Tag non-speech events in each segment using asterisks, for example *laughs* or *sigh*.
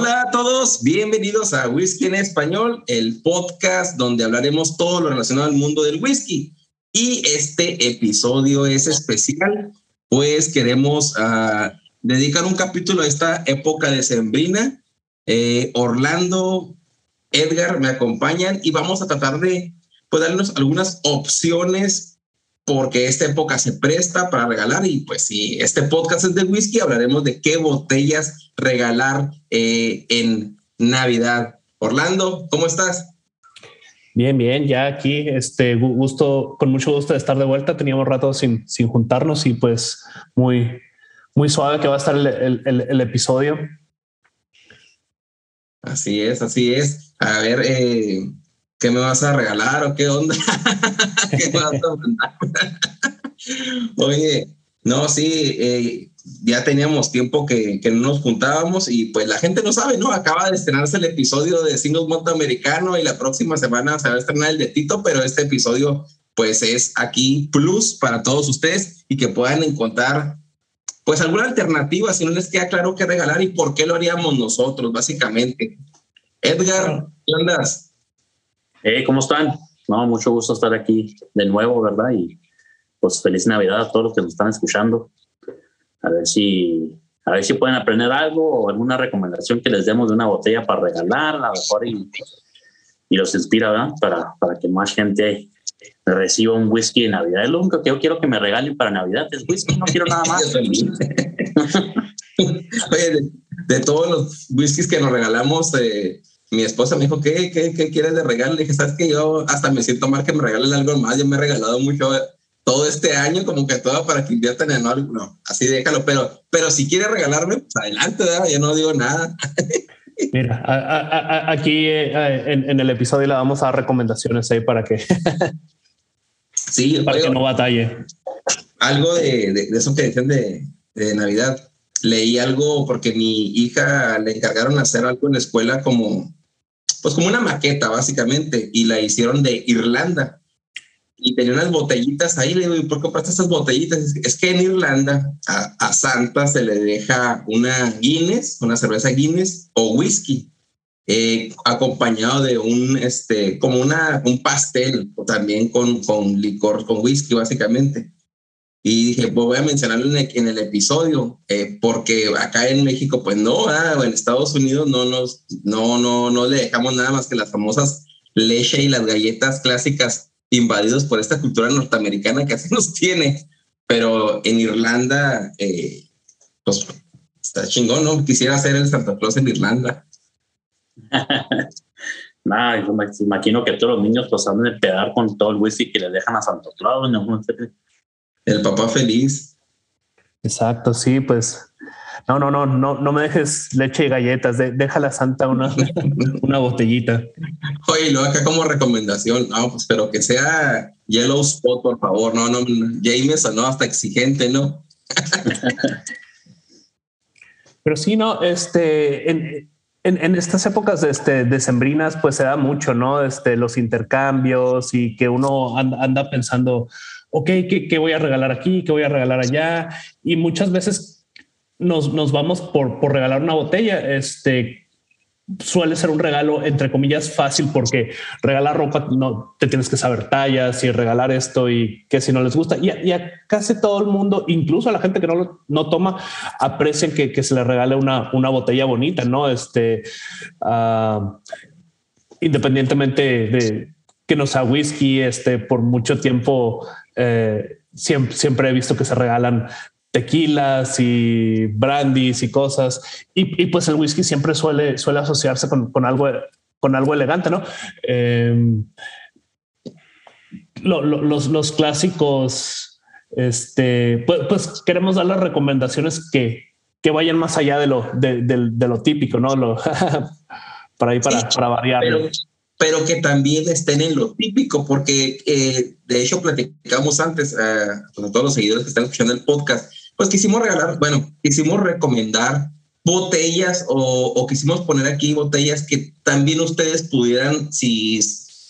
Hola a todos, bienvenidos a Whisky en Español, el podcast donde hablaremos todo lo relacionado al mundo del whisky. Y este episodio es especial, pues queremos uh, dedicar un capítulo a esta época de Sembrina. Eh, Orlando, Edgar me acompañan y vamos a tratar de pues, darnos algunas opciones porque esta época se presta para regalar y pues si este podcast es de whisky, hablaremos de qué botellas regalar eh, en Navidad. Orlando, ¿cómo estás? Bien, bien, ya aquí, este gusto, con mucho gusto de estar de vuelta. Teníamos rato sin, sin juntarnos y pues muy, muy suave que va a estar el, el, el, episodio. Así es, así es. A ver, eh, ¿qué me vas a regalar o qué onda? *laughs* ¿Qué vas a mandar? *laughs* Oye, no, sí, eh, ya teníamos tiempo que, que, no nos juntábamos y pues la gente no sabe, ¿no? Acaba de estrenarse el episodio de Single Monto Americano y la próxima semana se va a estrenar el de Tito, pero este episodio pues es aquí plus para todos ustedes y que puedan encontrar pues alguna alternativa si no les queda claro qué regalar y por qué lo haríamos nosotros, básicamente. Edgar, ¿qué andas? Hey, ¿cómo están? No, mucho gusto estar aquí de nuevo, ¿verdad? Y pues feliz Navidad a todos los que nos están escuchando. A ver si, a ver si pueden aprender algo o alguna recomendación que les demos de una botella para regalar, a lo mejor y, y los inspira, ¿verdad? Para, para que más gente reciba un whisky de Navidad. Es lo único que yo quiero que me regalen para Navidad es whisky, no quiero nada más. *laughs* *laughs* Oye, de, de, todos los whiskies que nos regalamos, eh, mi esposa me dijo, ¿qué, qué, qué quieres de regalo? Le dije, ¿sabes que Yo hasta me siento mal que me regalen algo más. Yo me he regalado mucho todo este año, como que todo para que inviertan en algo. No, así déjalo. Pero, pero si quieres regalarme, pues adelante, ¿verdad? yo no digo nada. *laughs* Mira, a, a, aquí eh, en, en, el episodio le vamos a dar recomendaciones ahí para que, *laughs* sí, para oigo, que no batalle. Algo de, de, de eso que dicen de, de Navidad leí algo porque mi hija le encargaron hacer algo en la escuela como pues como una maqueta básicamente, y la hicieron de Irlanda. Y tenía unas botellitas ahí, le digo, ¿y por qué compraste esas botellitas? Es que en Irlanda a, a, Santa se le deja una Guinness, una cerveza Guinness o whisky, eh, acompañado de un, este, como una, un pastel, también con, con licor, con whisky básicamente. Y dije, pues voy a mencionarlo en el, episodio, eh, porque acá en México, pues no, ah, en Estados Unidos no nos, no, no, no le dejamos nada más que las famosas leche y las galletas clásicas invadidos por esta cultura norteamericana que así nos tiene. Pero en Irlanda, eh, pues está chingón, ¿no? Quisiera hacer el Santa Claus en Irlanda. *laughs* Nah, yo me imagino que todos los niños pues han de pedar con todo el whisky que le dejan a Santa Claus, ¿no? El papá feliz. Exacto, sí, pues. No, no, no, no, no me dejes leche y galletas, de, déjala santa una, *laughs* una botellita. Oye, lo acá como recomendación, no, pues, pero que sea Yellow Spot, por favor, no, no, James, no, hasta exigente, ¿no? *laughs* Pero sí, no, este, en, en, estas épocas de, este, decembrinas, pues se da mucho, ¿no? Este, los intercambios y que uno anda, pensando, ok, ¿qué, ¿qué, voy a regalar aquí? ¿Qué voy a regalar allá? Y muchas veces nos, nos vamos por, por regalar una botella, este, suele ser un regalo entre comillas fácil porque regalar ropa no te tienes que saber tallas y regalar esto y que si no les gusta y a, casi todo el mundo, incluso a la gente que no no toma, aprecian que, que, se le regale una, una botella bonita, no? Este, uh, independientemente de que no sea whisky, este, por mucho tiempo eh, siempre, siempre he visto que se regalan tequilas y brandis y cosas. Y, pues el whisky siempre suele, suele asociarse con, con algo, con algo elegante, ¿no? Em, los, los, clásicos, este, pues, pues, queremos dar las recomendaciones que, que vayan más allá de lo, de, lo típico, ¿no? Lo, *laughs* para ahí, para, para variar. Pero, que también estén en lo típico, porque eh, de hecho platicamos antes eh, con todos los seguidores que están escuchando el podcast, pues quisimos regalar, bueno, quisimos recomendar botellas o, quisimos poner aquí botellas que también ustedes pudieran, si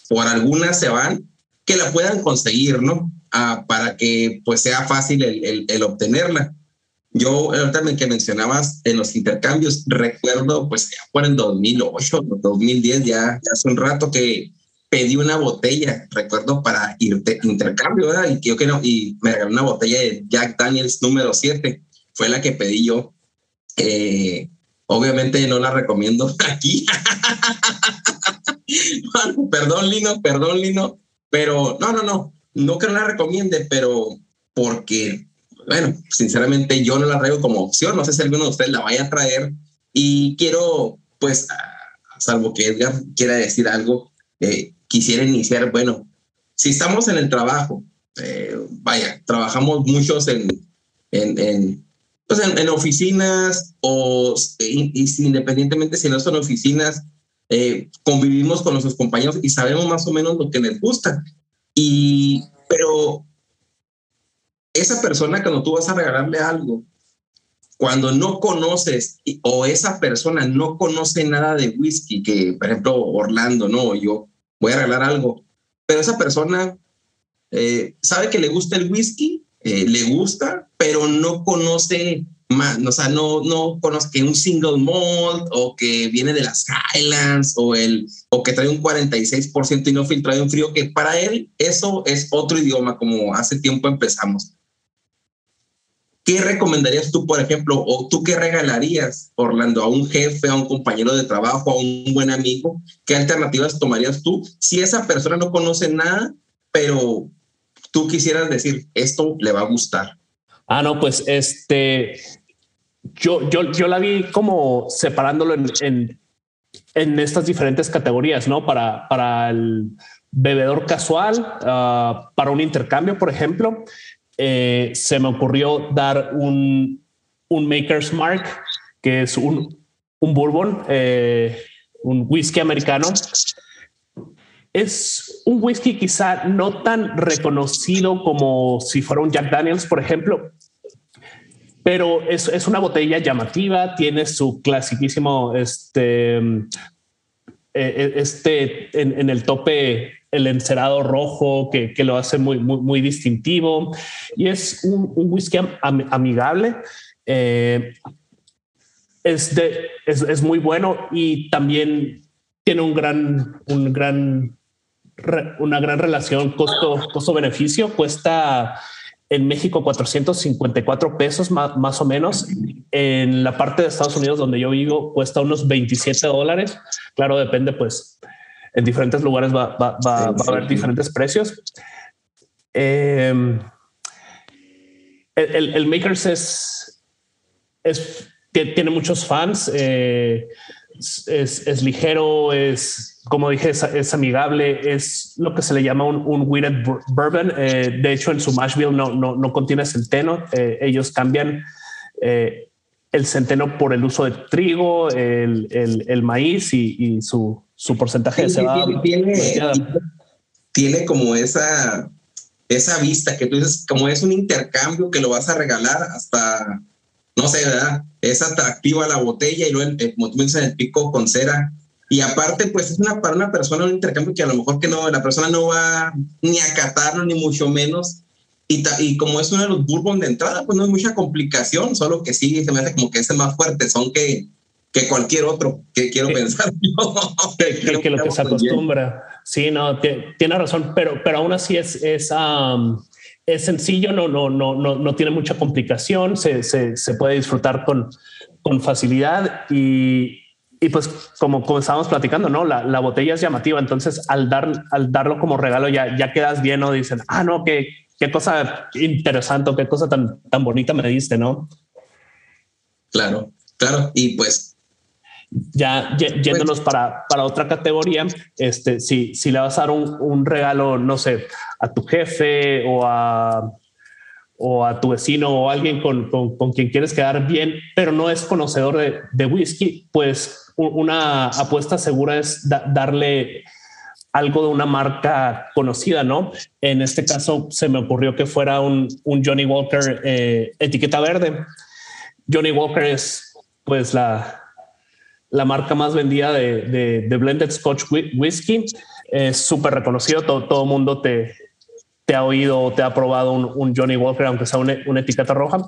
por alguna se van, que la puedan conseguir, ¿no? Ah, para que pues sea fácil el, el, obtenerla. Yo ahorita que mencionabas en los intercambios, recuerdo pues ya por el 2008, 2010, ya, ya hace un rato que pedí una botella, recuerdo, para irte, intercambio, ¿verdad? Y yo que no, y me regaló una botella de Jack Daniels número 7, fue la que pedí yo. Obviamente no la recomiendo *laughs* aquí. *laughs* perdón, Lino, perdón, Lino, pero no, no, no, no que no la recomiende, pero porque, bueno, sinceramente yo no la traigo como opción, no sé si alguno de ustedes la vaya a traer y quiero, pues, salvo que Edgar quiera decir algo, eh, quisiera iniciar, bueno, si estamos en el trabajo, eh, vaya, trabajamos muchos en, en, en, pues en, oficinas o independientemente si no son oficinas, eh, convivimos con nuestros compañeros y sabemos más o menos lo que les gusta. Y, pero esa persona cuando tú vas a regalarle algo, cuando no conoces o esa persona no conoce nada de whisky, que por ejemplo Orlando, no, yo voy a regalar algo. Pero esa persona eh, sabe que le gusta el whisky, eh, le gusta, pero no conoce más, o sea, no, no conoce que un single malt o que viene de las Highlands o, el, o que trae un 46% y no filtrado en frío, que para él eso es otro idioma, como hace tiempo empezamos. ¿Qué recomendarías tú, por ejemplo, o tú qué regalarías, Orlando, a un jefe, a un compañero de trabajo, a un buen amigo? ¿Qué alternativas tomarías tú si esa persona no conoce nada, pero tú quisieras decir, esto le va a gustar? Ah, no, pues este, yo, yo, yo la vi como separándolo en, en, estas diferentes categorías, ¿no? Para, para el bebedor casual, ah, para un intercambio, por ejemplo, eh, se me ocurrió dar un, un Maker's Mark, que es un, un bourbon, eh, un whisky americano. Es un whisky quizá no tan reconocido como si fuera un Jack Daniels, por ejemplo, pero es, es una botella llamativa, tiene su clasiquísimo este, eh, este en, en el tope el encerado rojo que, lo hace muy, muy, muy, distintivo y es un, un whisky amigable. Eh, es, de, es, es, muy bueno y también tiene un gran, un gran, una gran relación costo, costo beneficio. Cuesta en México 454 pesos más, más, o menos. En la parte de Estados Unidos donde yo vivo cuesta unos 27 dólares. Claro, depende pues en diferentes lugares va, va, va, a haber diferentes precios. Eh, el, el, Makers es, es, tiene muchos fans, eh, es, es, ligero, es, como dije, es, amigable, es lo que se le llama un, un weighted bourbon. Eh, de hecho, en su Mashville no, no, no contiene centeno. ellos cambian el centeno por el uso de trigo, el, el, el maíz y, y su, su porcentaje de cebada. Tiene, tiene, como esa, esa vista que tú dices, como es un intercambio que lo vas a regalar hasta, no sé, ¿verdad? Es atractiva la botella y luego, el, como tú dices, el pico con cera. Y aparte, pues es una, para una persona un intercambio que a lo mejor que no, la persona no va ni a catarlo, ni mucho menos. Y, y como es uno de los bourbon de entrada, pues no hay mucha complicación, solo que sí se me hace como que es más fuerte, son que, que cualquier otro, que quiero pensar *laughs* Que, que, lo que se acostumbra. Sí, no, tiene razón, pero, pero aún así es, es, es sencillo, no, no, no, no, no tiene mucha complicación, se, se, se puede disfrutar con, con facilidad y, y pues como, como estábamos platicando, ¿no? La, la, botella es llamativa, entonces al, dar, al darlo como regalo ya, ya quedas bien, ¿no? Dicen, ah, no, qué, qué cosa interesante, qué cosa tan, tan bonita me diste, ¿no? Claro, claro. Y pues ya yéndonos para, para otra categoría, este, si, si le vas a dar un, un regalo, no sé, a tu jefe o a, o a tu vecino o alguien con, con, con, quien quieres quedar bien, pero no es conocedor de, de whisky, pues una apuesta segura es darle algo de una marca conocida, ¿no? En este caso se me ocurrió que fuera un, un Johnny Walker eh, etiqueta verde. Johnny Walker es pues la, la marca más vendida de, de, blended Scotch whisky. Es súper reconocido, todo, todo mundo te, te ha oído o te ha probado un, Johnny Walker, aunque sea una, etiqueta roja.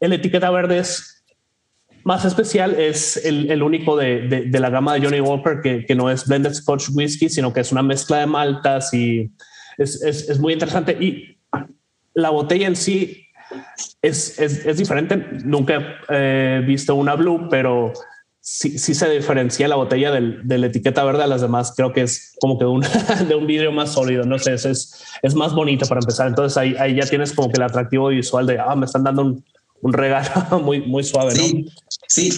El etiqueta verde es más especial, es el, único de, de, la gama de Johnny Walker que, que, no es blended Scotch whisky, sino que es una mezcla de maltas y es, es, es muy interesante. Y la botella en sí es, es diferente. Nunca he visto una blue, pero sí, sí se diferencia la botella del, de la etiqueta verde a las demás. Creo que es como que un, *laughs* de un vidrio más sólido. No sé, es, es, es más bonito para empezar. Entonces ahí, ahí ya tienes como que el atractivo visual de, ah, me están dando un, un regalo *laughs* muy, muy suave, ¿no? Sí, sí.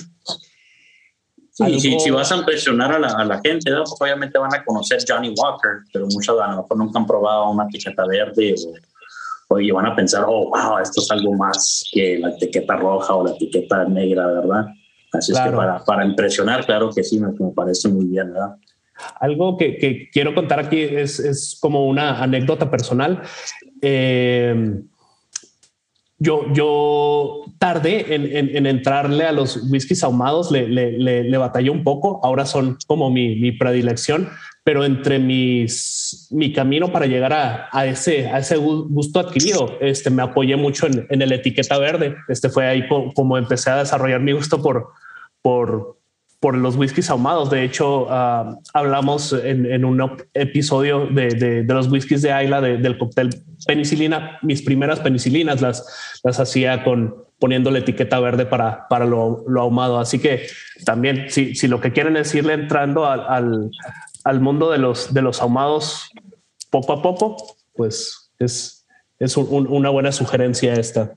Sí, si, si, vas a impresionar a la, a la gente, ¿no? pues obviamente van a conocer Johnny Walker, pero muchos a lo mejor nunca han probado una etiqueta verde o, o van a pensar, oh, wow, esto es algo más que la etiqueta roja o la etiqueta negra, ¿verdad? Así es que para, para, impresionar, claro que sí, me, me parece muy bien, ¿verdad? Algo que, que, quiero contar aquí es, es como una anécdota personal. Eh, yo, yo tardé en, en, en, entrarle a los whiskies ahumados, le, le, le, le, batallé un poco, ahora son como mi, mi predilección, pero entre mis, mi camino para llegar a, a, ese, a ese gusto adquirido, este, me apoyé mucho en, en el etiqueta verde. Este fue ahí como, empecé a desarrollar mi gusto por, por, por los whiskies ahumados. De hecho, uh, hablamos en, en, un episodio de, de, de, los whiskies de Ayla del cóctel penicilina. Mis primeras penicilinas las, las hacía con poniendo la etiqueta verde para, para lo, lo ahumado. Así que también, si, si, lo que quieren es irle entrando al, al, al, mundo de los, de los ahumados poco a poco, pues es, es un, una buena sugerencia esta.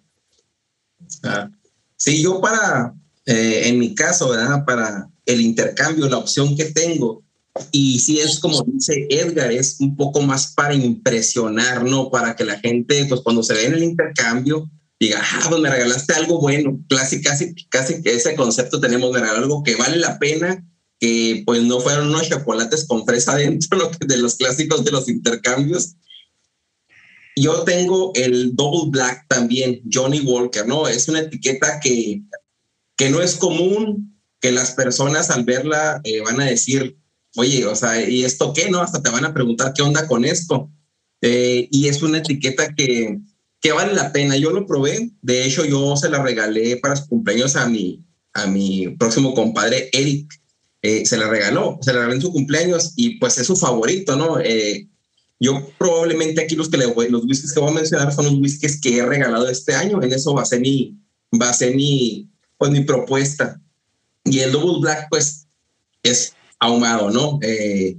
Ah, sí, yo para, eh, en mi caso, ¿verdad? Para el intercambio, la opción que tengo, y si es como dice Edgar, es un poco más para impresionar, ¿no? Para que la gente, pues cuando se ve en el intercambio, diga, ah, pues me regalaste algo bueno. Casi, casi, casi que ese concepto tenemos, de regalar algo que vale la pena, que pues no fueron unos chocolates con fresa dentro *laughs* de los clásicos de los intercambios. Yo tengo el Double Black también, Johnny Walker, ¿no? Es una etiqueta que que no es común que las personas al verla eh, van a decir, oye, o sea, ¿y esto qué? No, hasta te van a preguntar qué onda con esto. Eh, y es una etiqueta que, que vale la pena. Yo lo probé, de hecho yo se la regalé para su cumpleaños a mi, a mi próximo compadre Eric. Eh, se la regaló, se la regaló en su cumpleaños y pues es su favorito, ¿no? Eh, yo probablemente aquí los que le voy, los whiskies que voy a mencionar son los whiskies que he regalado este año. En eso va a ser mi, va a ser mi, pues mi propuesta. Y el Double Black, pues, es ahumado, ¿no? Eh,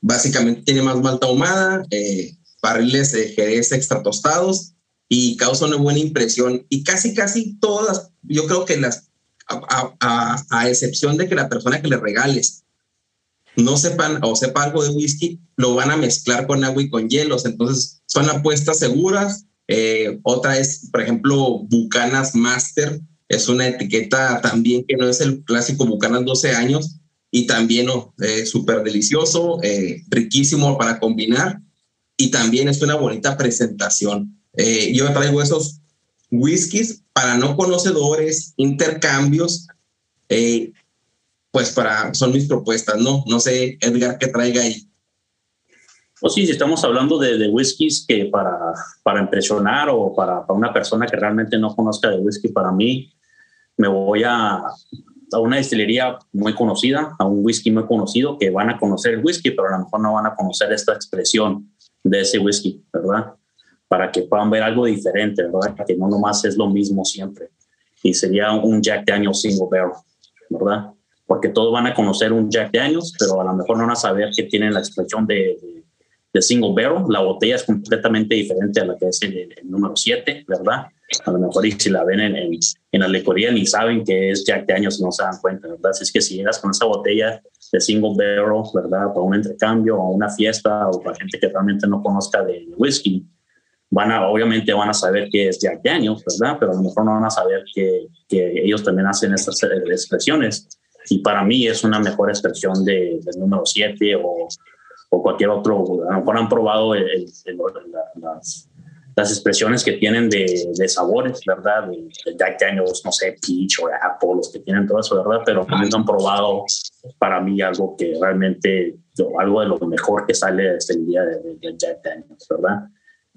básicamente tiene más malta ahumada, eh, barriles de jerez extra tostados y causa una buena impresión. Y casi, casi todas, yo creo que las, a, excepción de que la persona que le regales no sepan o sepa algo de whisky, lo van a mezclar con agua y con hielos. Entonces, son apuestas seguras. Eh, otra es, por ejemplo, Bucanas Master, es una etiqueta también que no es el clásico Bucanas 12 años y también oh, eh, súper delicioso, eh, riquísimo para combinar y también es una bonita presentación. Yo traigo esos whiskies para no conocedores, intercambios, eh, pues para, son mis propuestas, ¿no? No sé, Edgar, qué traiga ahí. Pues sí, si estamos hablando de, de whiskies que para, para impresionar o para, para, una persona que realmente no conozca de whisky, para mí, me voy a, a una destilería muy conocida, a un whisky muy conocido, que van a conocer el whisky, pero a lo mejor no van a conocer esta expresión de ese whisky, ¿verdad? Para que puedan ver algo diferente, ¿verdad? Que no nomás es lo mismo siempre. Y sería un Jack Daniels Single Barrel, ¿verdad? porque todos van a conocer un Jack Daniels, pero a lo mejor no van a saber que tienen la expresión de, de, single barrel. La botella es completamente diferente a la que es el, número 7, ¿verdad? A lo mejor y si la ven en, en, la licorería ni saben que es Jack Daniels, no se dan cuenta, ¿verdad? Así es que si llegas con esa botella de single barrel, ¿verdad? Para un intercambio o una fiesta o para gente que realmente no conozca de, whisky, obviamente van a saber que es Jack Daniels, ¿verdad? Pero a lo mejor no van a saber que, ellos también hacen estas expresiones y para mí es una mejor expresión de, del número 7 o, cualquier otro. A lo mejor han probado las, expresiones que tienen de, de sabores, ¿verdad? De, Jack Daniels, no sé, peach o apple, los que tienen todo eso, ¿verdad? Pero no han probado para mí algo que realmente, algo de lo mejor que sale desde el día de, Jack Daniels, ¿verdad?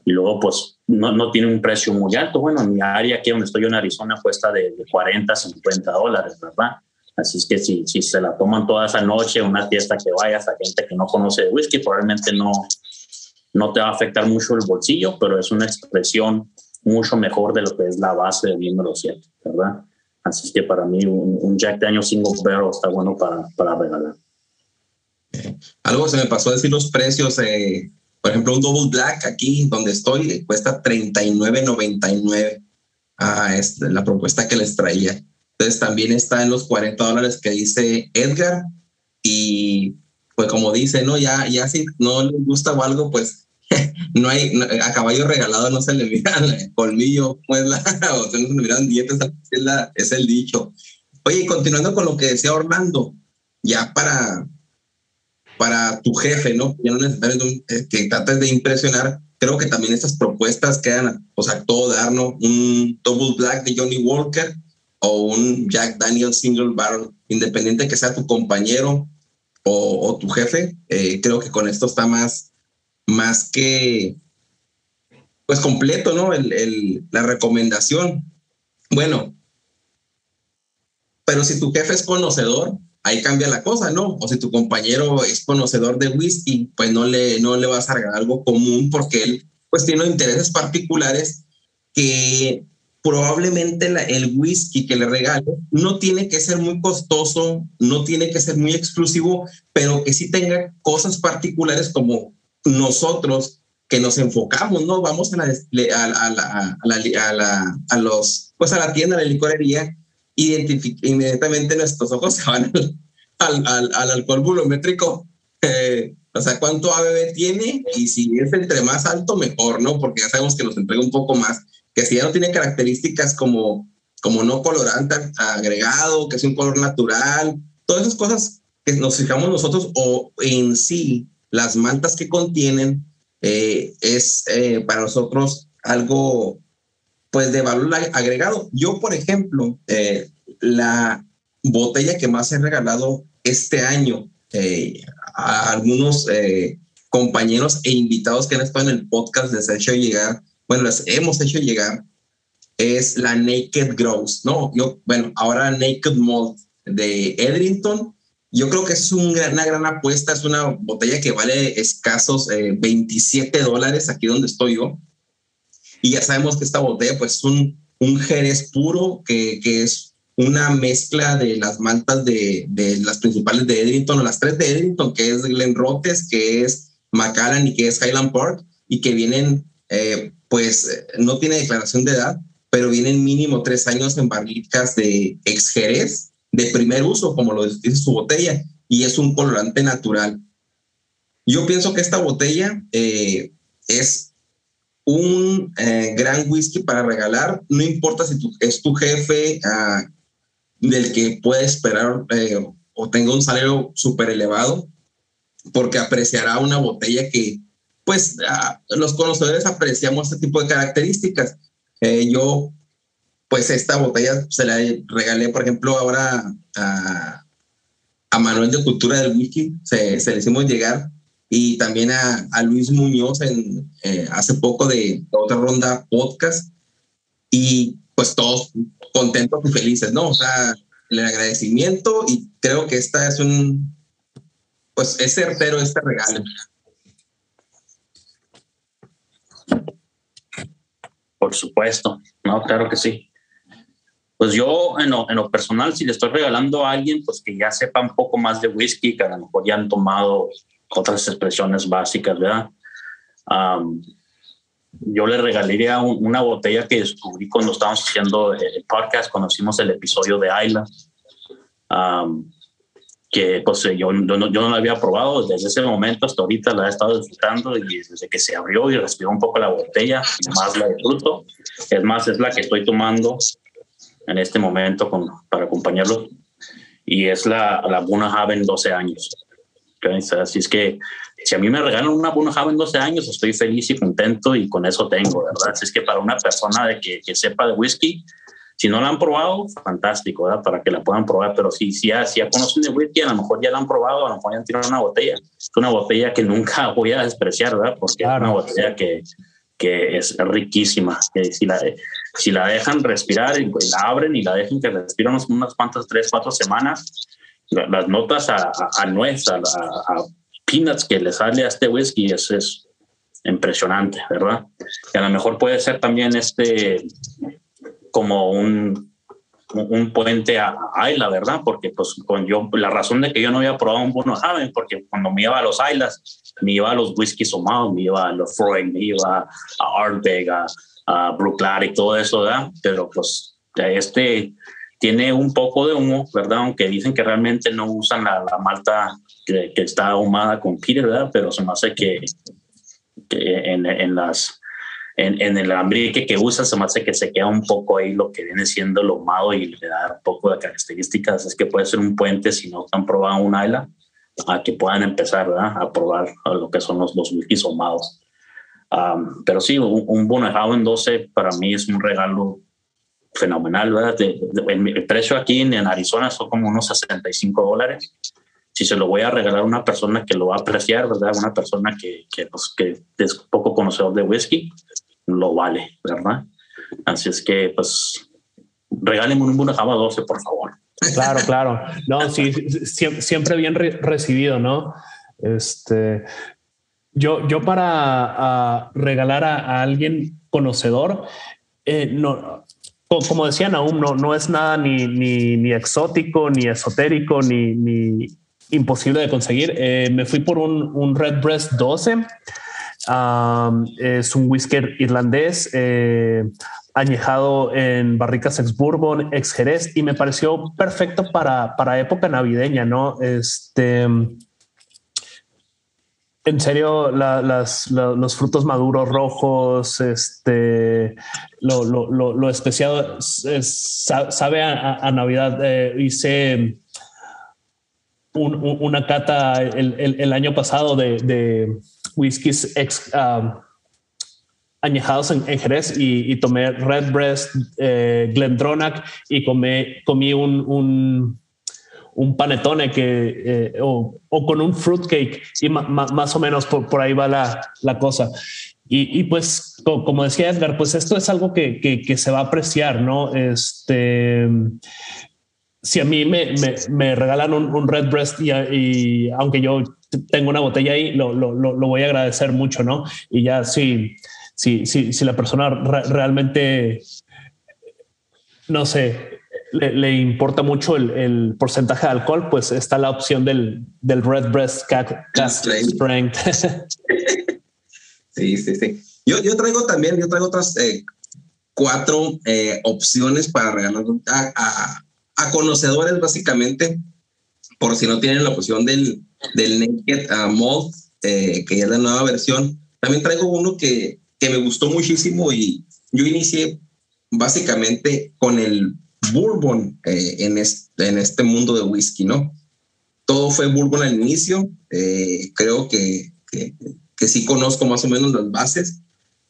Y luego pues no, no, tiene un precio muy alto. Bueno, en mi área aquí donde estoy en Arizona cuesta de, de 40, 50 dólares, ¿verdad? Así es que si, si se la toman toda esa noche, una fiesta que vayas a gente que no conoce de whisky, probablemente no, no te va a afectar mucho el bolsillo, pero es una expresión mucho mejor de lo que es la base del número 7, ¿verdad? Así es que para mí un, Jack Daniels Single Barrel está bueno para, para regalar. Algo se me pasó a decir los precios. Eh, por ejemplo, un Double Black aquí donde estoy cuesta 39.99. Ah, es la propuesta que les traía. Entonces también está en los 40 dólares que dice Edgar y pues como dice, ¿no? Ya, ya si no le gusta o algo, pues *laughs* no hay, a caballo regalado no se le miran colmillo, pues la, *laughs* o no se le miran dientes, es, la, es el dicho. Oye, continuando con lo que decía Orlando, ya para, para tu jefe, ¿no? Ya no necesariamente eh, que trates de impresionar, creo que también estas propuestas quedan, o sea, todo dar, ¿no? Un double black de Johnny Walker, o un Jack Daniel Single Barrel, independiente que sea tu compañero o, tu jefe, eh, creo que con esto está más, más que, pues completo, ¿no? El, la recomendación. Bueno, pero si tu jefe es conocedor, ahí cambia la cosa, ¿no? O si tu compañero es conocedor de whisky, pues no le, no le vas a regalar algo común porque él pues tiene intereses particulares que probablemente el whisky que le regalo no tiene que ser muy costoso, no tiene que ser muy exclusivo, pero que sí tenga cosas particulares como nosotros que nos enfocamos, ¿no? Vamos a la, a, la, a, la, a los, pues a la tienda, a la licorería, inmediatamente nuestros ojos *laughs* al, al, al alcohol volumétrico. Eh, o sea, cuánto ABB tiene y si es entre más alto, mejor, ¿no? Porque ya sabemos que nos entrega un poco más que si ya no tiene características como, como no colorante agregado, que es un color natural, todas esas cosas que nos fijamos nosotros o en sí las mantas que contienen eh, es eh, para nosotros algo pues de valor agregado. Yo, por ejemplo, eh, la botella que más he regalado este año a algunos compañeros e invitados que han estado en el podcast les he hecho llegar bueno, les hemos hecho llegar es la Naked Grows, ¿no? Yo, bueno, ahora Naked Malt de Edrington. Yo creo que es una gran apuesta, es una botella que vale escasos 27 eh, dólares aquí donde estoy yo. Y ya sabemos que esta botella pues es un, un jerez puro que, que es una mezcla de las mantas de, de, las principales de Edrington, o las tres de Edrington, que es Glen Rotes, que es Macallan y que es Highland Park, y que vienen eh, pues no tiene declaración de edad, pero vienen mínimo tres años en barricas de ex jerez de primer uso, como lo dice su botella, y es un colorante natural. Yo pienso que esta botella eh, es un eh, gran whisky para regalar, no importa si es tu jefe ah, del que puede esperar o tenga un salario súper elevado, porque apreciará una botella que pues los conocedores apreciamos este tipo de características. Eh, yo pues esta botella se la regalé, por ejemplo, ahora a, a Manuel de Cultura del Wiki, se, se le hicimos llegar y también a, a Luis Muñoz en, eh, hace poco de otra ronda podcast y pues todos contentos y felices, ¿no? O sea, el agradecimiento y creo que esta es un, pues es certero este regalo. Por supuesto, no, claro que sí. Pues yo en lo, en lo, personal, si le estoy regalando a alguien, pues que ya sepa un poco más de whisky, que a lo mejor ya han tomado otras expresiones básicas, ¿verdad? yo le regalaría una botella que descubrí cuando estábamos haciendo el podcast, conocimos el episodio de Ayla, que pues yo, yo, no, yo no la había probado desde ese momento hasta ahorita, la he estado disfrutando y desde que se abrió y respiró un poco la botella, más la disfruto. Es más, es la que estoy tomando en este momento con, para acompañarlo y es la, la Buna Haven 12 años. Así es que si a mí me regalan una Buna Haven 12 años, estoy feliz y contento y con eso tengo, ¿verdad? Así es que para una persona de que, que sepa de whisky, si no la han probado, fantástico, ¿verdad? Para que la puedan probar, pero si, si, ya, si ya conocen de whisky, a lo mejor ya la han probado, a lo mejor ya han tirado una botella. Es una botella que nunca *laughs* voy a despreciar, ¿verdad? Porque es una botella que, que es riquísima. Que si, la, si la dejan respirar y pues, la abren y la dejan que respire unas, unas cuantas, tres, cuatro semanas, las notas a, a, nuez, a, a, peanuts que le sale a este whisky es, es impresionante, ¿verdad? Y a lo mejor puede ser también este como un, un puente a Ayla, ¿verdad? Porque pues con yo, la razón de que yo no había probado un Bono Haven, porque cuando me iba a los Aylas, me iba a los whisky somados, me iba a los Freud, me iba a Ardbeg, a, a Brooklar y todo eso, ¿verdad? Pero pues este tiene un poco de humo, ¿verdad? Aunque dicen que realmente no usan la, la malta que, que, está ahumada con Peter, ¿verdad? Pero se me hace que, que en, en, las en, en, el ambrique que usa se me hace que se queda un poco ahí lo que viene siendo lo ahumado y le da un poco de características. Es que puede ser un puente si no han probado un isla a que puedan empezar ¿verdad? a probar lo que son los, los whiskies ahumados. Um, pero sí, un, un en 12 para mí es un regalo fenomenal, ¿verdad? el precio aquí en, Arizona son como unos 65 dólares. Si se lo voy a regalar a una persona que lo va a apreciar, ¿verdad? Una persona que, que, pues, que es poco conocedor de whisky, lo vale, ¿verdad? Así es que, pues, regálenme un Buna 12, por favor. Claro, claro. No, sí, siempre bien recibido, ¿no? Este, yo, yo para regalar a, alguien conocedor, eh, no, como decía Naum, no, no es nada ni, ni, exótico, ni esotérico, ni, ni imposible de conseguir. Eh, me fui por un, un Red Breast 12. es un whisky irlandés eh, añejado en barricas ex bourbon, ex jerez y me pareció perfecto para, para época navideña, ¿no? Este en serio, los frutos maduros rojos, este, lo, lo, especiado sabe a, Navidad. Eh, hice una cata el, año pasado de, de whiskies um, añejados en, Jerez y, tomé Red Breast, eh, Glendronach y comí un panetone que, eh, o, o, con un fruitcake y más o menos por, por ahí va la, la cosa. Y, y, pues, como decía Edgar, pues esto es algo que, que, que se va a apreciar, ¿no? Este, si a mí me, me, me regalan un, un, Red Breast y, y, aunque yo tengo una botella ahí, lo, lo, lo, voy a agradecer mucho, ¿no? Y ya si, si, si, si la persona realmente, no sé, le, importa mucho el, porcentaje de alcohol, pues está la opción del, del Red Breast Cast Strength. sí, sí, sí. Yo, yo traigo también, yo traigo otras eh, cuatro eh, opciones para regalar a, a, conocedores, básicamente, por si no tienen la opción del, del Naked uh, Mold, eh, que es la nueva versión. También traigo uno que, que me gustó muchísimo y yo inicié básicamente con el bourbon eh, en, este, mundo de whisky, ¿no? Todo fue bourbon al inicio, eh, creo que, que, sí conozco más o menos las bases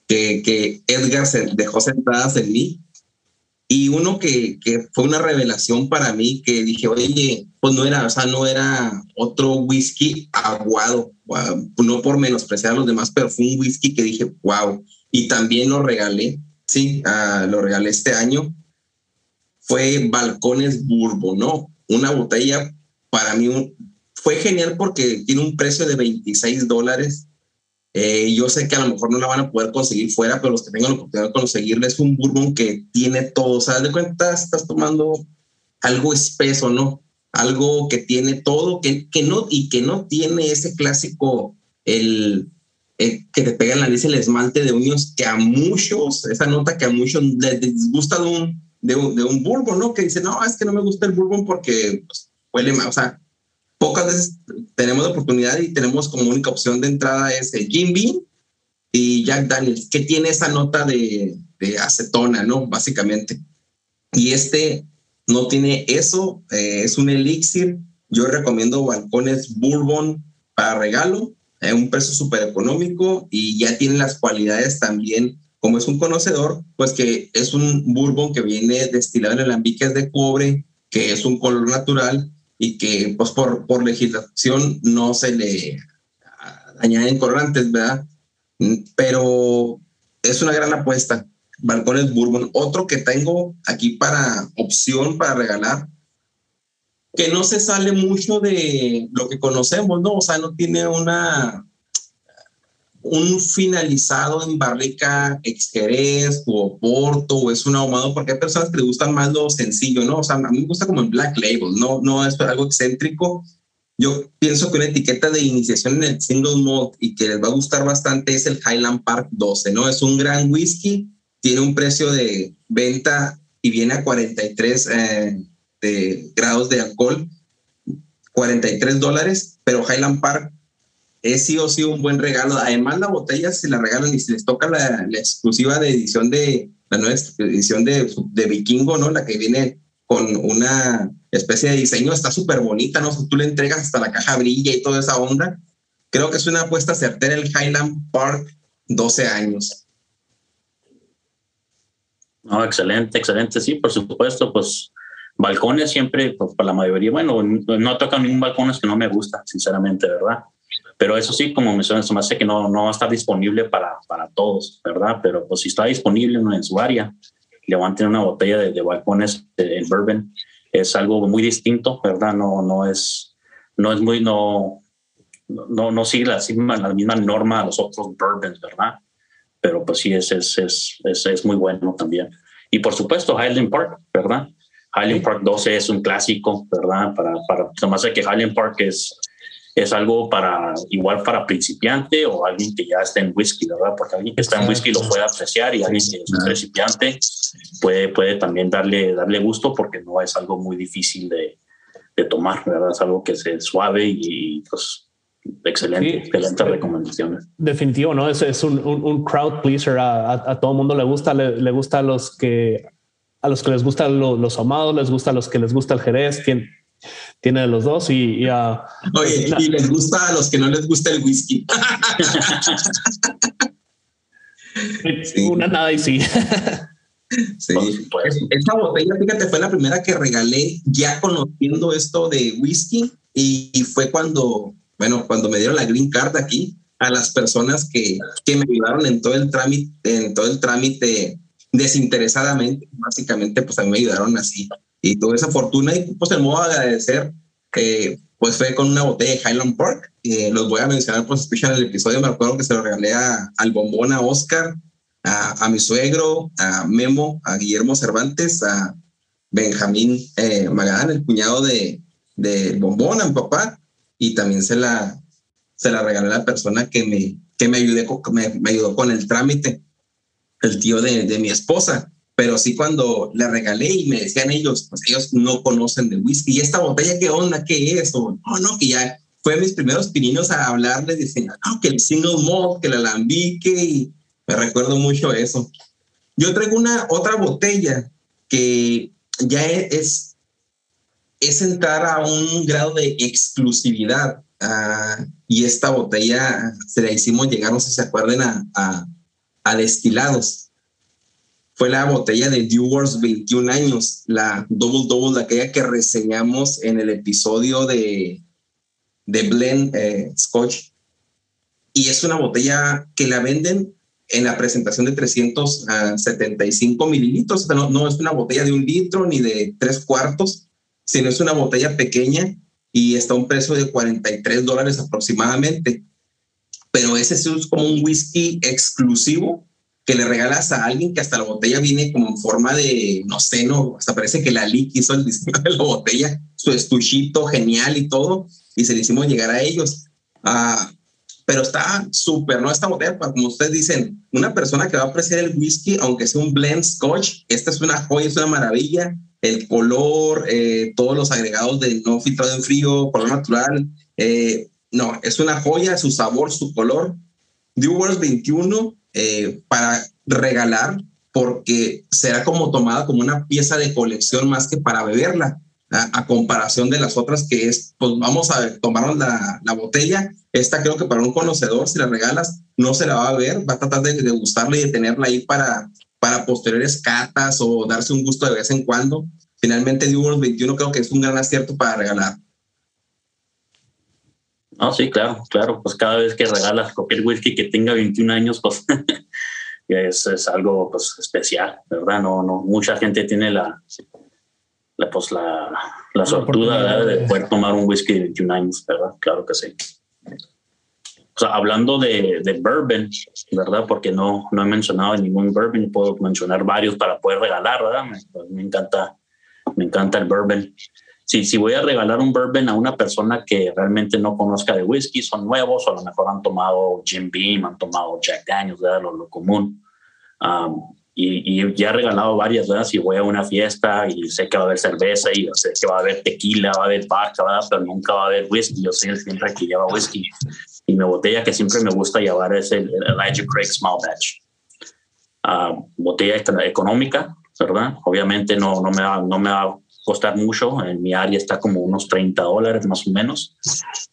que, Edgar se dejó sentadas en mí. Y uno que, fue una revelación para mí, que dije, oye, pues no era, o sea, no era otro whisky aguado, no por menospreciar a los demás, pero fue un whisky que dije, wow. Y también lo regalé, sí, uh, lo regalé este año. Fue Balcones Bourbon, ¿no? Una botella para mí fue genial porque tiene un precio de 26 dólares eh, yo sé que a lo mejor no la van a poder conseguir fuera, pero los que tengan la oportunidad de conseguirla es un bourbon que tiene todo. O sea, de cuenta estás tomando algo espeso, ¿no? Algo que tiene todo, que, que no, y que no tiene ese clásico, el, que te pega en la nariz el esmalte de uñas, que a muchos, esa nota que a muchos les disgusta de un, de un, de un bourbon, ¿no? Que dice, no, es que no me gusta el bourbon porque pues, huele mal, o sea, pocas veces tenemos oportunidad y tenemos como única opción de entrada es el Jim Beam y Jack Daniels, que tiene esa nota de, de acetona, ¿no? Básicamente. Y este no tiene eso, eh, es un elixir. Yo recomiendo balcones bourbon para regalo, es un precio súper económico y ya tiene las cualidades también, como es un conocedor, pues que es un bourbon que viene destilado en alambiques de cobre, que es un color natural y que pues por, por legislación no se le añaden colorantes, ¿verdad? Pero es una gran apuesta. Balcones Bourbon. Otro que tengo aquí para opción para regalar, que no se sale mucho de lo que conocemos, ¿no? O sea, no tiene una un finalizado en barrica ex o Porto o es un ahumado, porque hay personas que le gustan más lo sencillo, ¿no? O sea, a mí me gusta como en Black Label, no, no es algo excéntrico. Yo pienso que una etiqueta de iniciación en el single malt y que les va a gustar bastante es el Highland Park 12, ¿no? Es un gran whisky, tiene un precio de venta y viene a 43 eh, de grados de alcohol, 43 dólares, pero Highland Park es sí o sí un buen regalo. Además, la botella se la regalan y se les toca la, exclusiva de edición de la nueva edición de, de, Vikingo, ¿no? La que viene con una especie de diseño, está súper bonita, ¿no? tú le entregas hasta la caja brilla y toda esa onda. Creo que es una apuesta certera el Highland Park 12 años. No, excelente, excelente. Sí, por supuesto, pues balcones siempre, pues para la mayoría, bueno, no tocan ningún balcón es que no me gusta, sinceramente, ¿verdad? Pero eso sí, como mencionas, me hace que no, no va a estar disponible para, para todos, ¿verdad? Pero pues si está disponible en su área, levanten una botella de, balcones en bourbon, es algo muy distinto, ¿verdad? No, no es, no es muy, no, no, no sigue la misma, la misma norma a los otros bourbons, ¿verdad? Pero pues sí, es, es, es, es, es muy bueno también. Y por supuesto, Highland Park, ¿verdad? Highland Park 12 es un clásico, ¿verdad? Para, para, de que Highland Park es, es algo para igual para principiante o alguien que ya está en whisky, ¿verdad? Porque alguien que está en whisky lo puede apreciar y alguien que es principiante puede, puede también darle, darle gusto porque no es algo muy difícil de, de tomar, ¿verdad? Es algo que es suave y pues excelente, excelentes recomendaciones. Definitivo, ¿no? Es, es un, un, crowd pleaser, a, a, todo el mundo le gusta, le, le, gusta a los que a los que les gustan los amados, les gusta a los que les gusta el jerez, quien tiene de los dos y, y Oye, pues, y les gusta a los que no les gusta el whisky. *laughs* Una nada y sí. Sí, esta botella, fíjate, fue la primera que regalé ya conociendo esto de whisky y, fue cuando, bueno, cuando me dieron la green card aquí a las personas que, que me ayudaron en todo el trámite, en todo el trámite desinteresadamente, básicamente, pues a mí me ayudaron así y toda esa fortuna y pues el modo de agradecer eh, pues fue con una botella de Highland Park. Eh, los voy a mencionar, pues escuchan el episodio, me acuerdo que se lo regalé a, al bombón, a Oscar, a, a, mi suegro, a Memo, a Guillermo Cervantes, a Benjamín eh, Magadán, el cuñado de, de bombón, a mi papá, y también se la, se la regalé a la persona que me, que me, ayudé, me, me ayudó con el trámite, el tío de, de mi esposa pero sí cuando la regalé y me decían ellos, pues ellos no conocen de whisky. ¿Y esta botella qué onda? ¿Qué es? O no, no, que ya fue mis primeros pininos a hablarles, dicen, no, que el single malt, que el alambique, y me recuerdo mucho eso. Yo traigo una otra botella que ya es, es entrar a un grado de exclusividad. Uh, y esta botella se la hicimos llegar, no sé si se acuerden, a, a, a destilados fue la botella de Dewars 21 años, la Double Double, aquella que reseñamos en el episodio de, de Blend eh, Scotch. Y es una botella que la venden en la presentación de 375 mililitros. no, no es una botella de un litro ni de tres cuartos, sino es una botella pequeña y está a un precio de 43 dólares aproximadamente. Pero ese es como un whisky exclusivo que le regalas a alguien que hasta la botella viene como en forma de, no sé, no, hasta parece que la Lick hizo el diseño de la botella, su estuchito genial y todo, y se le hicimos llegar a ellos. Ah, pero está súper, ¿no? Esta botella, como ustedes dicen, una persona que va a apreciar el whisky, aunque sea un blend scotch, esta es una joya, es una maravilla. El color, eh, todos los agregados de no filtrado en frío, color natural. Eh, no, es una joya, su sabor, su color. Dewars 21 eh, para regalar porque será como tomada como una pieza de colección más que para beberla, a, comparación de las otras que es, pues vamos a tomar la, la, botella, esta creo que para un conocedor, si la regalas, no se la va a ver, va a tratar de, de gustarla y de tenerla ahí para, para posteriores catas o darse un gusto de vez en cuando. Finalmente, Dewars 21 creo que es un gran acierto para regalar. No, sí, claro, claro. Pues cada vez que regalas cualquier whisky que tenga 21 años, pues *laughs* es, es, algo pues, especial, ¿verdad? No, no, mucha gente tiene la, la pues la, la sortuda de poder tomar un whisky de 21 años, ¿verdad? Claro que sí. O sea, hablando de, de, bourbon, ¿verdad? Porque no, no he mencionado ningún bourbon puedo mencionar varios para poder regalar, ¿verdad? Me, pues, me encanta, me encanta el bourbon si, si voy a regalar un bourbon a una persona que realmente no conozca de whisky, son nuevos o a lo mejor han tomado Jim Beam, han tomado Jack Daniels, ¿verdad? Lo, lo común. Um, y, y, ya he regalado varias, ¿verdad? Si voy a una fiesta y sé que va a haber cerveza y sé que va a haber tequila, va a haber vodka, ¿verdad? Pero nunca va a haber whisky. Yo soy el siempre que lleva whisky. Y mi botella que siempre me gusta llevar es el, Elijah Craig Small Batch. Uh, botella económica, ¿verdad? Obviamente no, no, me va, no me costar mucho. En mi área está como unos 30 dólares más o menos,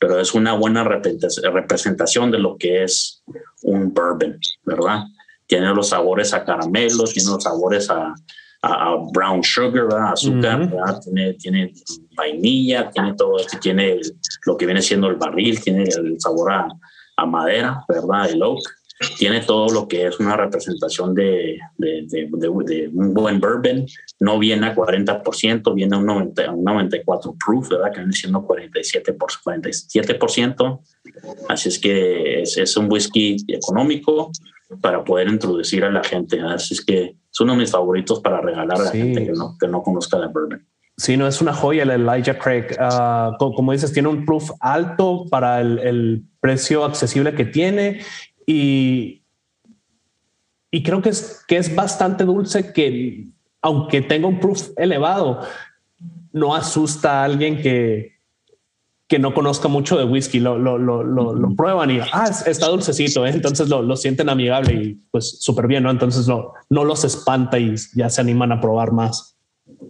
pero es una buena representación de lo que es un bourbon, ¿verdad? Tiene los sabores a caramelos, tiene los sabores a, a, brown sugar, azúcar, Tiene, tiene vainilla, tiene todo esto, tiene lo que viene siendo el barril, tiene el sabor a, a madera, ¿verdad? El oak tiene todo lo que es una representación de, de, de, un buen bourbon. No viene a 40%, viene a un, 90, un 94 proof, ¿verdad? Que viene siendo 47%, por, 47%. Así es que es, es, un whisky económico para poder introducir a la gente. Así es que es uno de mis favoritos para regalar a la gente que no, que no conozca de bourbon. Sí, no es una joya el Elijah Craig. Uh, como dices, tiene un proof alto para el, el, precio accesible que tiene y, y creo que es, que es bastante dulce que, aunque tenga un proof elevado, no asusta a alguien que, que no conozca mucho de whisky. Lo, lo, lo, lo, prueban y ah, está dulcecito. ¿eh? Entonces lo, sienten amigable y pues súper bien. ¿no? Entonces no los espanta y ya se animan a probar más.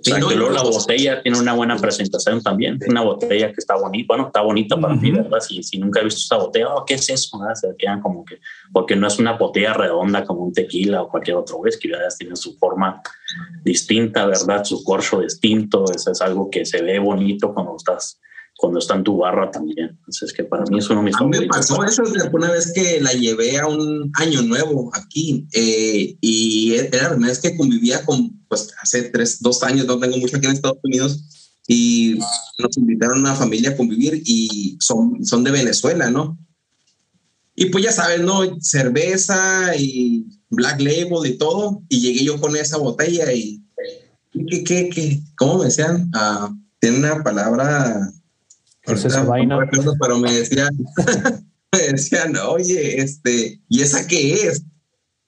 Exacto, luego la botella tiene una buena presentación también. Una botella que está bonita, bueno, está bonita para mí, ¿verdad? Si, si, nunca he visto esta botella, oh, ¿qué es eso? Se quedan como que, porque no es una botella redonda como un tequila o cualquier otro whisky, ¿verdad? Tiene su forma distinta, ¿verdad? Su corcho distinto, eso es algo que se ve bonito cuando estás cuando está en tu barra también. Entonces, que para mí es uno de mis A mí me pasó eso una vez que la llevé a un año nuevo aquí eh, y era la vez que convivía con, pues hace tres, dos años, no tengo mucho aquí en Estados Unidos y nos invitaron a una familia a convivir y son, son de Venezuela, ¿no? Y pues ya saben, ¿no? Cerveza y Black Label y todo. Y llegué yo con esa botella y, ¿qué, qué, qué? ¿Cómo me decían? Ah, tiene una palabra pero me decían, *laughs* me decían, oye, este, ¿y esa qué es?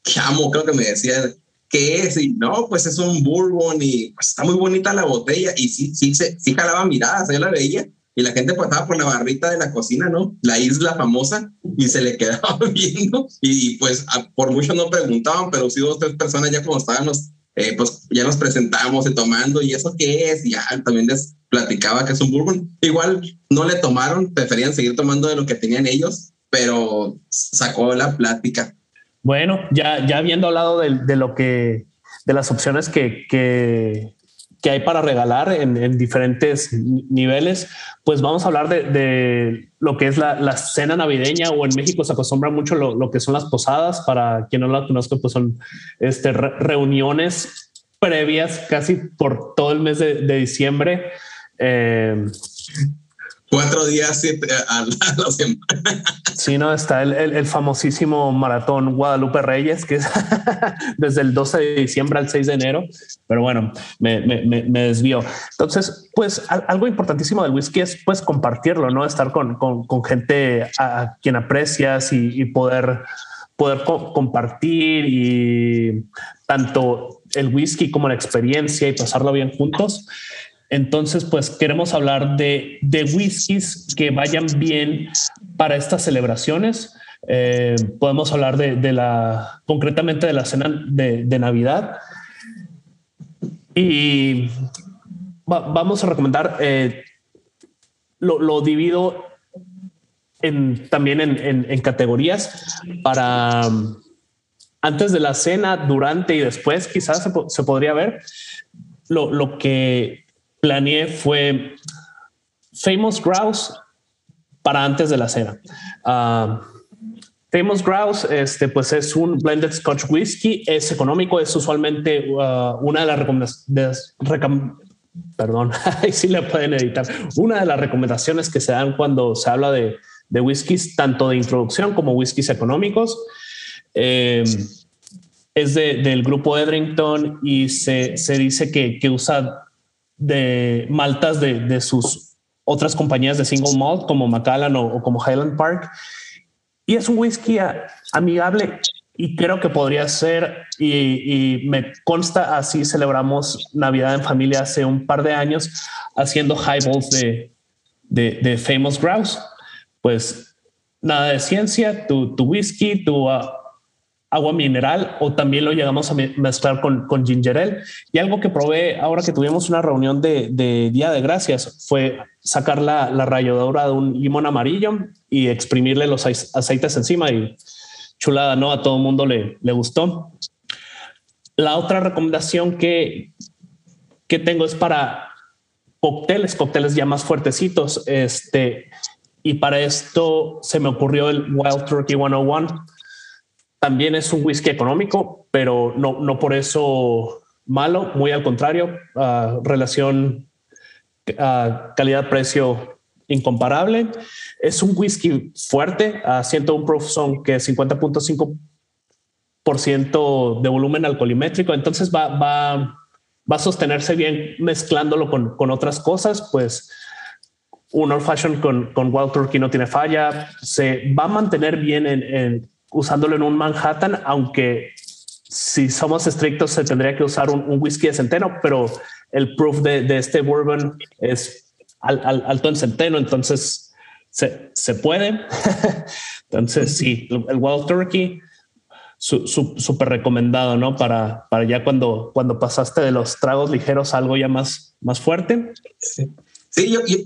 ¿Qué amo? Creo que me decían, ¿qué es? Y no, pues es un bourbon y pues, está muy bonita la botella. Y sí, sí, sí, sí jalaba miradas, yo la veía. Y la gente pasaba por la barrita de la cocina, ¿no? La isla famosa, y se le *laughs* quedaba viendo. Y pues por mucho no preguntaban, pero sí dos, tres personas ya como estaban los, eh, pues ya nos presentamos y tomando, ¿y eso qué es? Ya también les platicaba que es un bourbon. Igual no le tomaron, preferían seguir tomando de lo que tenían ellos, pero sacó la plática. Bueno, ya, ya habiendo hablado de, de lo que de las opciones que, que, que hay para regalar en, en, diferentes niveles, pues vamos a hablar de, lo que es la, cena navideña o en México se acostumbra mucho lo, que son las posadas. Para quien no la conozca, pues son este, re, reuniones previas casi por todo el mes de, de diciembre. Eh, Cuatro días siete, a la. Sí, no, está el, el, famosísimo maratón Guadalupe Reyes, que es *laughs* desde el 12 de diciembre al 6 de enero. Pero bueno, me, me, me desvío. Entonces, pues algo importantísimo del whisky es pues compartirlo, ¿no? Estar con, con, gente a quien aprecias y, poder, poder co compartir y tanto el whisky como la experiencia y pasarlo bien juntos. Entonces, pues queremos hablar de, de whiskies que vayan bien para estas celebraciones. Eh, podemos hablar de, de, la, concretamente de la cena de, de Navidad. Y va, vamos a recomendar, eh, lo, lo, divido en, también en, en, en categorías para antes de la cena, durante y después, quizás se, se podría ver lo, lo que planeé fue Famous Grouse para antes de la cena. Uh, Famous Grouse, este, pues es un blended Scotch whisky, es económico, es usualmente uh, una de las recomendaciones, perdón, *laughs* una de las recomendaciones que se dan cuando se habla de, whiskies, tanto de introducción como whiskies económicos. Eh, es de, del grupo Edrington y se, se dice que, que usa de maltas de, de, sus otras compañías de single malt como Macallan o, como Highland Park. Y es un whisky amigable y creo que podría ser, y, me consta así celebramos Navidad en familia hace un par de años haciendo highballs de, de, Famous Grouse. Pues nada de ciencia, tu, tu whisky, tu uh, agua mineral o también lo llegamos a mezclar con, con ginger ale. Y algo que probé ahora que tuvimos una reunión de, Día de Gracias fue sacar la, la ralladura de un limón amarillo y exprimirle los aceites encima y chulada, ¿no? A todo el mundo le, le gustó. La otra recomendación que, que tengo es para cócteles, cócteles ya más fuertecitos. Este, y para esto se me ocurrió el Wild Turkey 101 también es un whisky económico, pero no, no por eso malo, muy al contrario, uh, relación uh, calidad-precio incomparable. Es un whisky fuerte, a uh, 101 proof son que 50.5% de volumen alcoholimétrico, entonces va, va, va a sostenerse bien mezclándolo con, con otras cosas, pues un old fashion con, con Wild Turkey no tiene falla, se va a mantener bien en, en usándolo en un Manhattan, aunque si somos estrictos se tendría que usar un, un whisky de centeno, pero el proof de, de este bourbon es al, al, alto en centeno, entonces se, se puede. *laughs* entonces sí, el Wild Turkey súper su, su, recomendado, ¿no? Para, para ya cuando, cuando pasaste de los tragos ligeros a algo ya más, más fuerte. Sí, sí yo, yo,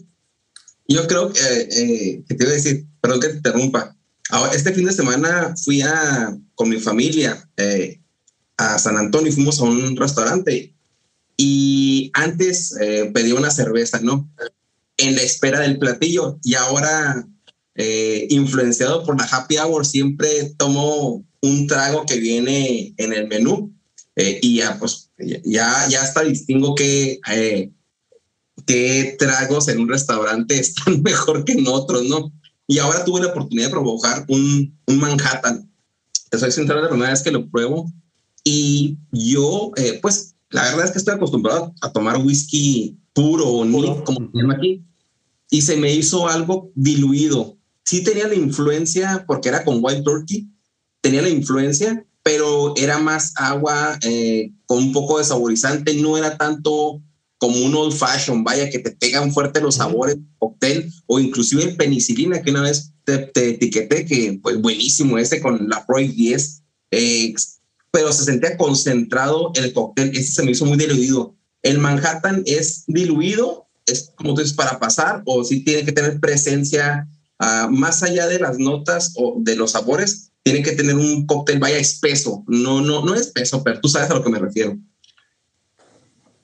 yo, creo que, eh, que te iba a decir, perdón que te interrumpa, Ahora, este fin de semana fui a, con mi familia eh, a San Antonio y fuimos a un restaurante y antes eh, pedí una cerveza, ¿no? En la espera del platillo y ahora, eh, influenciado por la happy hour, siempre tomo un trago que viene en el menú eh, y ya, pues, ya, ya hasta distingo que eh, qué tragos en un restaurante *laughs* están mejor que en otros, ¿no? Y ahora tuve la oportunidad de provocar un, un Manhattan. Te soy sincero, la primera vez que lo pruebo. Y yo, eh, pues, la verdad es que estoy acostumbrado a tomar whisky puro o neat, como se llama aquí. Y se me hizo algo diluido. Sí tenía la influencia, porque era con Wild Turkey, tenía la influencia, pero era más agua eh, con un poco de saborizante, no era tanto como un old fashion, vaya, que te pegan fuerte los sabores, cóctel, o inclusive penicilina, que una vez te, te, etiqueté, que pues buenísimo ese con la Freud 10, eh, pero se sentía concentrado el cóctel, ese se me hizo muy diluido. El Manhattan es diluido, es como tú dices, para pasar, o si sí tiene que tener presencia uh, más allá de las notas o de los sabores, tiene que tener un cóctel, vaya, espeso, no, no, no espeso, pero tú sabes a lo que me refiero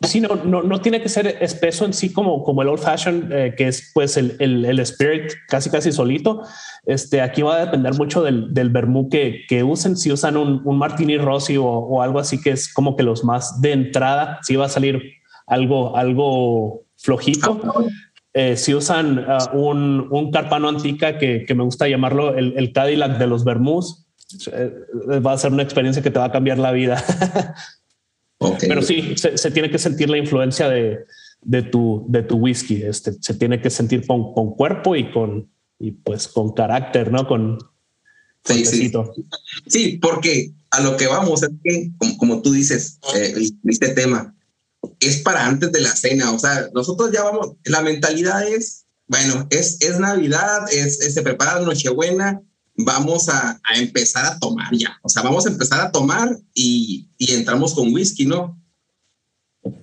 Sí, no, no, no, tiene que ser espeso en sí como, como el old fashion, eh, que es pues el, el, el, spirit casi casi solito. Este, aquí va a depender mucho del, del vermú que, que, usen. Si usan un, un martini rossi o, o, algo así que es como que los más de entrada, sí va a salir algo, algo flojito. Eh, si usan uh, un, un, carpano antica que, que, me gusta llamarlo el, el Cadillac de los vermús, eh, va a ser una experiencia que te va a cambiar la vida. *laughs* Okay. Pero sí, se, se, tiene que sentir la influencia de, de, tu, de tu whisky. Este, se tiene que sentir con, con cuerpo y con, y pues con carácter, ¿no? Con, sí, sí. sí, porque a lo que vamos es que, como, como tú dices, eh, este tema es para antes de la cena. O sea, nosotros ya vamos, la mentalidad es, bueno, es, es Navidad, es, es se prepara Nochebuena, vamos a, empezar a tomar ya. O sea, vamos a empezar a tomar y, entramos con whisky, ¿no?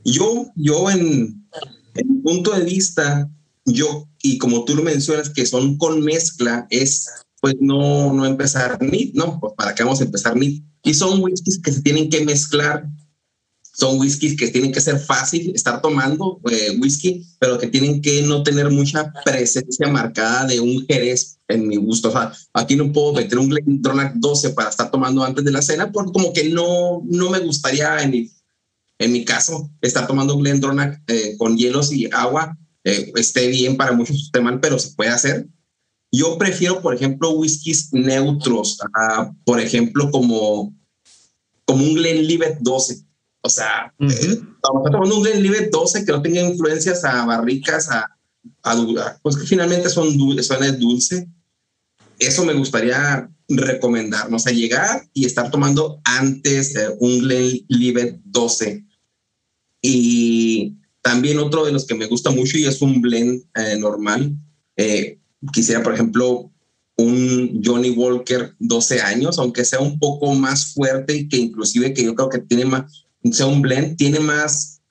Yo, yo en, en punto de vista, yo, y como tú lo mencionas, que son con mezcla, es pues no, no empezar ni, ¿no? Pues para qué vamos a empezar ni. Y son whiskies que se tienen que mezclar son whiskies que tienen que ser fácil estar tomando eh, whisky, pero que tienen que no tener mucha presencia marcada de un jerez en mi gusto. O sea, aquí no puedo meter un Glendronach 12 para estar tomando antes de la cena, porque como que no, no me gustaría en mi, en mi caso estar tomando un Glendronach eh, con hielos y agua. Eh, esté bien para muchos, mal, pero se puede hacer. Yo prefiero, por ejemplo, whiskies neutros, uh, por ejemplo, como, como un Glenlivet 12 o sea, uh -huh. eh, estamos tomando un Glenlivet 12 que no tenga influencias a barricas, a, a, pues que finalmente son, son dulce. Eso me gustaría recomendarnos, a llegar y estar tomando antes eh, un Glenlivet 12. Y también otro de los que me gusta mucho y es un blend eh, normal. Eh, quisiera, por ejemplo, un Johnny Walker 12 años, aunque sea un poco más fuerte y que inclusive que yo creo que tiene más, sea un blend, tiene más,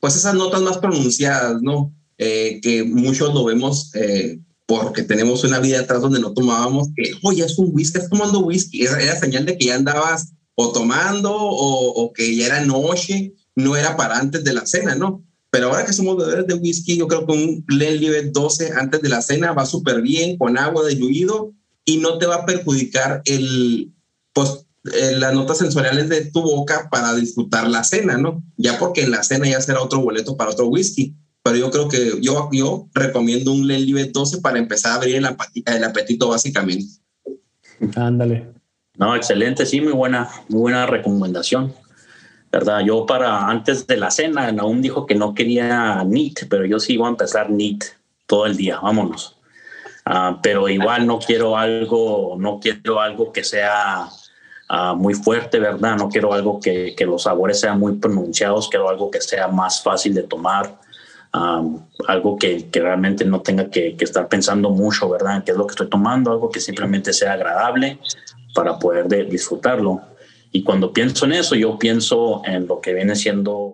pues esas notas más pronunciadas, ¿no? Eh, que muchos lo vemos eh, porque tenemos una vida atrás donde no tomábamos, que, oye, es un whisky, estás tomando whisky, era, era, señal de que ya andabas o tomando o, o, que ya era noche, no era para antes de la cena, ¿no? Pero ahora que somos bebedores de whisky, yo creo que un Glenlivet 12 antes de la cena va súper bien, con agua diluido, y no te va a perjudicar el, pues, eh, las notas sensoriales de tu boca para disfrutar la cena, ¿no? Ya porque en la cena ya será otro boleto para otro whisky. Pero yo creo que yo, yo recomiendo un Glenlivet 12 para empezar a abrir el, el apetito básicamente. Ándale. No, excelente, sí, muy buena, muy buena recomendación. ¿Verdad? Yo para antes de la cena, aún dijo que no quería NEAT, pero yo sí voy a empezar NEAT todo el día, vámonos. Uh, pero igual no quiero algo, no quiero algo que sea Uh, muy fuerte, ¿verdad? No quiero algo que, que, los sabores sean muy pronunciados, quiero algo que sea más fácil de tomar, um, algo que, que, realmente no tenga que, estar pensando mucho, ¿verdad? Qué es lo que estoy tomando, algo que simplemente sea agradable para poder de, disfrutarlo. Y cuando pienso en eso, yo pienso en lo que viene siendo